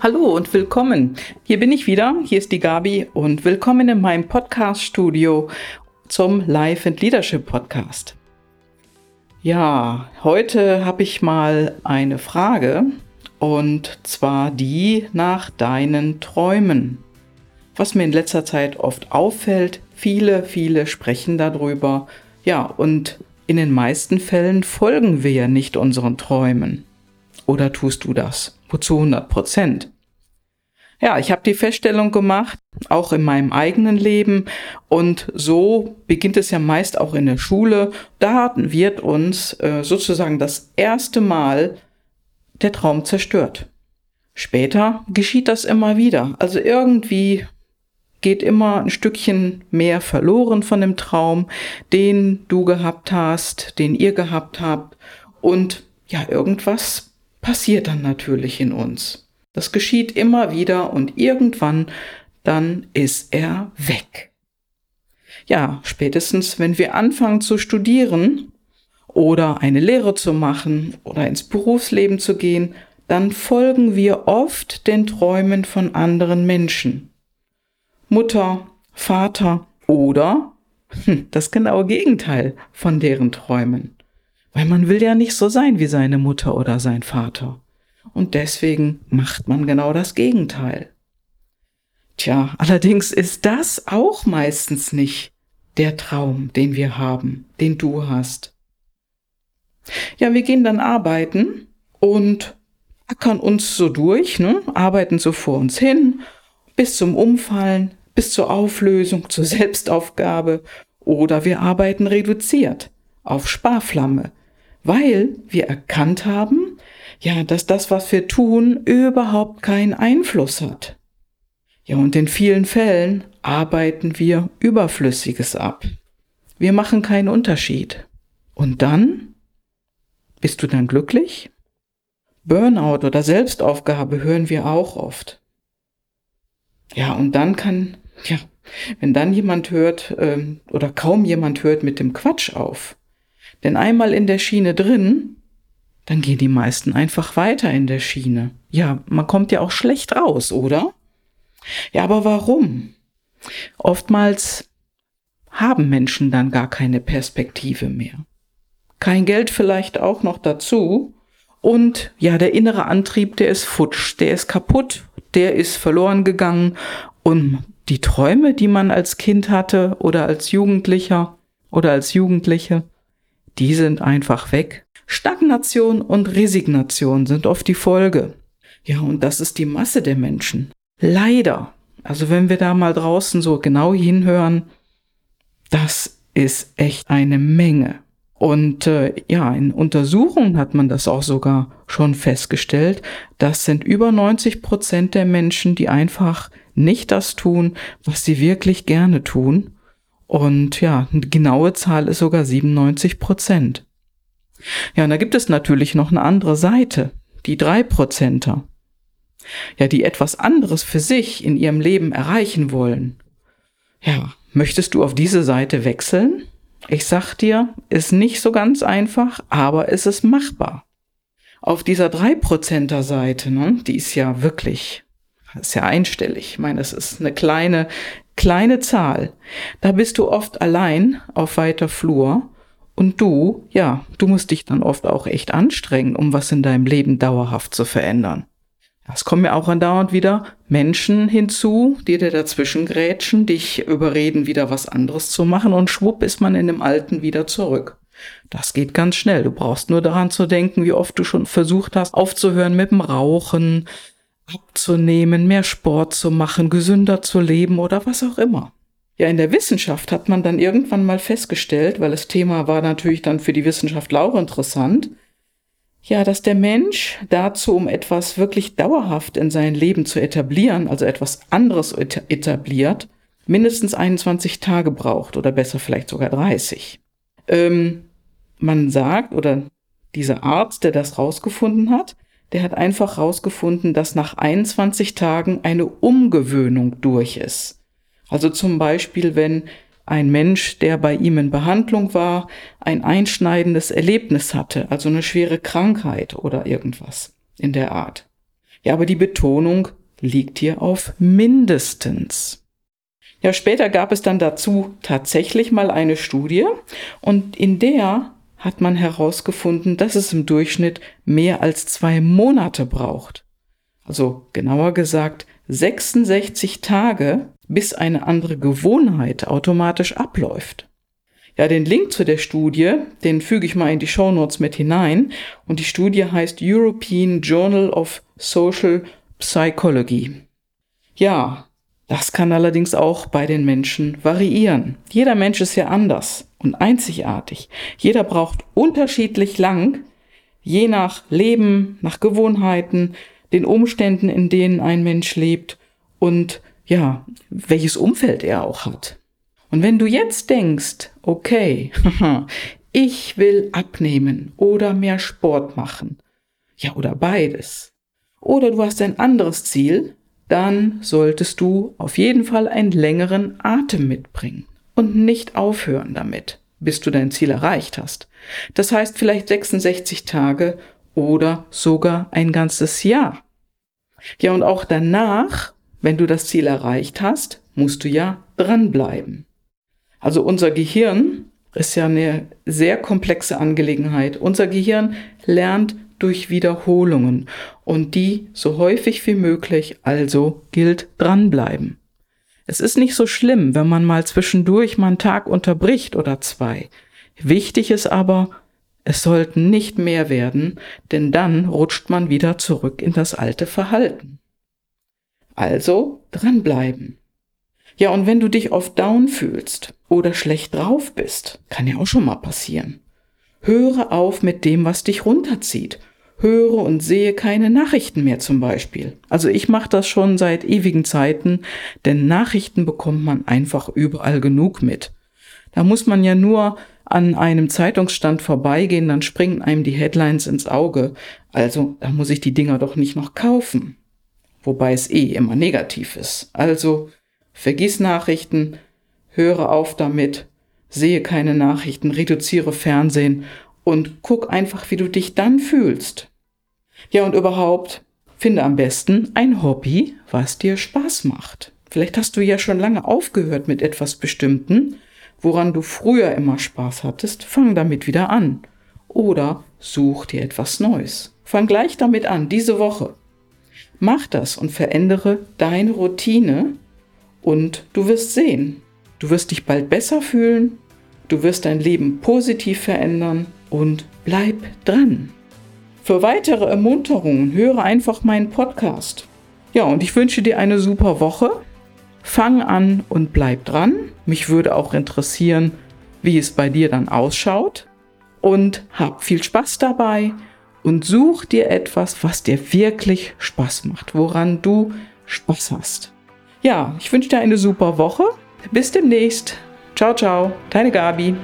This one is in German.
Hallo und willkommen. Hier bin ich wieder. Hier ist die Gabi und willkommen in meinem Podcast-Studio zum Life and Leadership Podcast. Ja, heute habe ich mal eine Frage und zwar die nach deinen Träumen. Was mir in letzter Zeit oft auffällt, viele, viele sprechen darüber. Ja, und in den meisten Fällen folgen wir ja nicht unseren Träumen. Oder tust du das? Wozu 100 Prozent? Ja, ich habe die Feststellung gemacht, auch in meinem eigenen Leben. Und so beginnt es ja meist auch in der Schule. Da wird uns äh, sozusagen das erste Mal der Traum zerstört. Später geschieht das immer wieder. Also irgendwie geht immer ein Stückchen mehr verloren von dem Traum, den du gehabt hast, den ihr gehabt habt. Und ja, irgendwas passiert dann natürlich in uns. Das geschieht immer wieder und irgendwann dann ist er weg. Ja, spätestens wenn wir anfangen zu studieren oder eine Lehre zu machen oder ins Berufsleben zu gehen, dann folgen wir oft den Träumen von anderen Menschen. Mutter, Vater oder hm, das genaue Gegenteil von deren Träumen. Weil man will ja nicht so sein wie seine Mutter oder sein Vater. Und deswegen macht man genau das Gegenteil. Tja, allerdings ist das auch meistens nicht der Traum, den wir haben, den du hast. Ja, wir gehen dann arbeiten und ackern uns so durch, ne? arbeiten so vor uns hin, bis zum Umfallen, bis zur Auflösung, zur Selbstaufgabe oder wir arbeiten reduziert auf Sparflamme, weil wir erkannt haben, ja, dass das, was wir tun, überhaupt keinen Einfluss hat. Ja, und in vielen Fällen arbeiten wir Überflüssiges ab. Wir machen keinen Unterschied. Und dann? Bist du dann glücklich? Burnout oder Selbstaufgabe hören wir auch oft. Ja, und dann kann, ja, wenn dann jemand hört ähm, oder kaum jemand hört mit dem Quatsch auf, denn einmal in der Schiene drin, dann gehen die meisten einfach weiter in der Schiene. Ja, man kommt ja auch schlecht raus, oder? Ja, aber warum? Oftmals haben Menschen dann gar keine Perspektive mehr. Kein Geld vielleicht auch noch dazu. Und ja, der innere Antrieb, der ist futsch, der ist kaputt, der ist verloren gegangen. Und die Träume, die man als Kind hatte oder als Jugendlicher oder als Jugendliche, die sind einfach weg. Stagnation und Resignation sind oft die Folge. Ja, und das ist die Masse der Menschen. Leider. Also wenn wir da mal draußen so genau hinhören, das ist echt eine Menge. Und äh, ja, in Untersuchungen hat man das auch sogar schon festgestellt. Das sind über 90 Prozent der Menschen, die einfach nicht das tun, was sie wirklich gerne tun und ja, eine genaue Zahl ist sogar 97 Prozent. Ja, und da gibt es natürlich noch eine andere Seite, die drei Prozenter. Ja, die etwas anderes für sich in ihrem Leben erreichen wollen. Ja, möchtest du auf diese Seite wechseln? Ich sag dir, ist nicht so ganz einfach, aber es ist machbar. Auf dieser drei Prozenter Seite, ne, die ist ja wirklich, ist ja einstellig. Ich meine, es ist eine kleine kleine Zahl. Da bist du oft allein auf weiter Flur und du, ja, du musst dich dann oft auch echt anstrengen, um was in deinem Leben dauerhaft zu verändern. Es kommen ja auch andauernd wieder Menschen hinzu, die dir dazwischen grätschen, dich überreden, wieder was anderes zu machen und schwupp ist man in dem Alten wieder zurück. Das geht ganz schnell. Du brauchst nur daran zu denken, wie oft du schon versucht hast, aufzuhören mit dem Rauchen, abzunehmen, mehr Sport zu machen, gesünder zu leben oder was auch immer. Ja, in der Wissenschaft hat man dann irgendwann mal festgestellt, weil das Thema war natürlich dann für die Wissenschaft auch interessant, ja, dass der Mensch dazu, um etwas wirklich dauerhaft in sein Leben zu etablieren, also etwas anderes etabliert, mindestens 21 Tage braucht oder besser vielleicht sogar 30. Ähm, man sagt, oder dieser Arzt, der das rausgefunden hat, der hat einfach rausgefunden, dass nach 21 Tagen eine Umgewöhnung durch ist. Also zum Beispiel, wenn ein Mensch, der bei ihm in Behandlung war, ein einschneidendes Erlebnis hatte, also eine schwere Krankheit oder irgendwas in der Art. Ja, aber die Betonung liegt hier auf mindestens. Ja, später gab es dann dazu tatsächlich mal eine Studie und in der hat man herausgefunden, dass es im Durchschnitt mehr als zwei Monate braucht. Also genauer gesagt 66 Tage, bis eine andere Gewohnheit automatisch abläuft. Ja, den Link zu der Studie, den füge ich mal in die Show Notes mit hinein. Und die Studie heißt European Journal of Social Psychology. Ja, das kann allerdings auch bei den Menschen variieren. Jeder Mensch ist ja anders und einzigartig. Jeder braucht unterschiedlich lang, je nach Leben, nach Gewohnheiten, den Umständen, in denen ein Mensch lebt und ja, welches Umfeld er auch hat. Und wenn du jetzt denkst, okay, ich will abnehmen oder mehr Sport machen, ja, oder beides, oder du hast ein anderes Ziel, dann solltest du auf jeden Fall einen längeren Atem mitbringen und nicht aufhören damit, bis du dein Ziel erreicht hast. Das heißt vielleicht 66 Tage oder sogar ein ganzes Jahr. Ja, und auch danach, wenn du das Ziel erreicht hast, musst du ja dranbleiben. Also unser Gehirn ist ja eine sehr komplexe Angelegenheit. Unser Gehirn lernt durch Wiederholungen und die so häufig wie möglich, also gilt dranbleiben. Es ist nicht so schlimm, wenn man mal zwischendurch mal einen Tag unterbricht oder zwei. Wichtig ist aber, es sollten nicht mehr werden, denn dann rutscht man wieder zurück in das alte Verhalten. Also dranbleiben. Ja, und wenn du dich oft down fühlst oder schlecht drauf bist, kann ja auch schon mal passieren. Höre auf mit dem, was dich runterzieht. Höre und sehe keine Nachrichten mehr zum Beispiel. Also ich mache das schon seit ewigen Zeiten, denn Nachrichten bekommt man einfach überall genug mit. Da muss man ja nur an einem Zeitungsstand vorbeigehen, dann springen einem die Headlines ins Auge. Also, da muss ich die Dinger doch nicht noch kaufen. Wobei es eh immer negativ ist. Also, vergiss Nachrichten, höre auf damit, sehe keine Nachrichten, reduziere Fernsehen und guck einfach, wie du dich dann fühlst. Ja, und überhaupt, finde am besten ein Hobby, was dir Spaß macht. Vielleicht hast du ja schon lange aufgehört mit etwas Bestimmten woran du früher immer Spaß hattest, fang damit wieder an. Oder such dir etwas Neues. Fang gleich damit an, diese Woche. Mach das und verändere deine Routine und du wirst sehen. Du wirst dich bald besser fühlen, du wirst dein Leben positiv verändern und bleib dran. Für weitere Ermunterungen höre einfach meinen Podcast. Ja, und ich wünsche dir eine super Woche. Fang an und bleib dran. Mich würde auch interessieren, wie es bei dir dann ausschaut. Und hab viel Spaß dabei und such dir etwas, was dir wirklich Spaß macht, woran du Spaß hast. Ja, ich wünsche dir eine super Woche. Bis demnächst. Ciao, ciao, deine Gabi.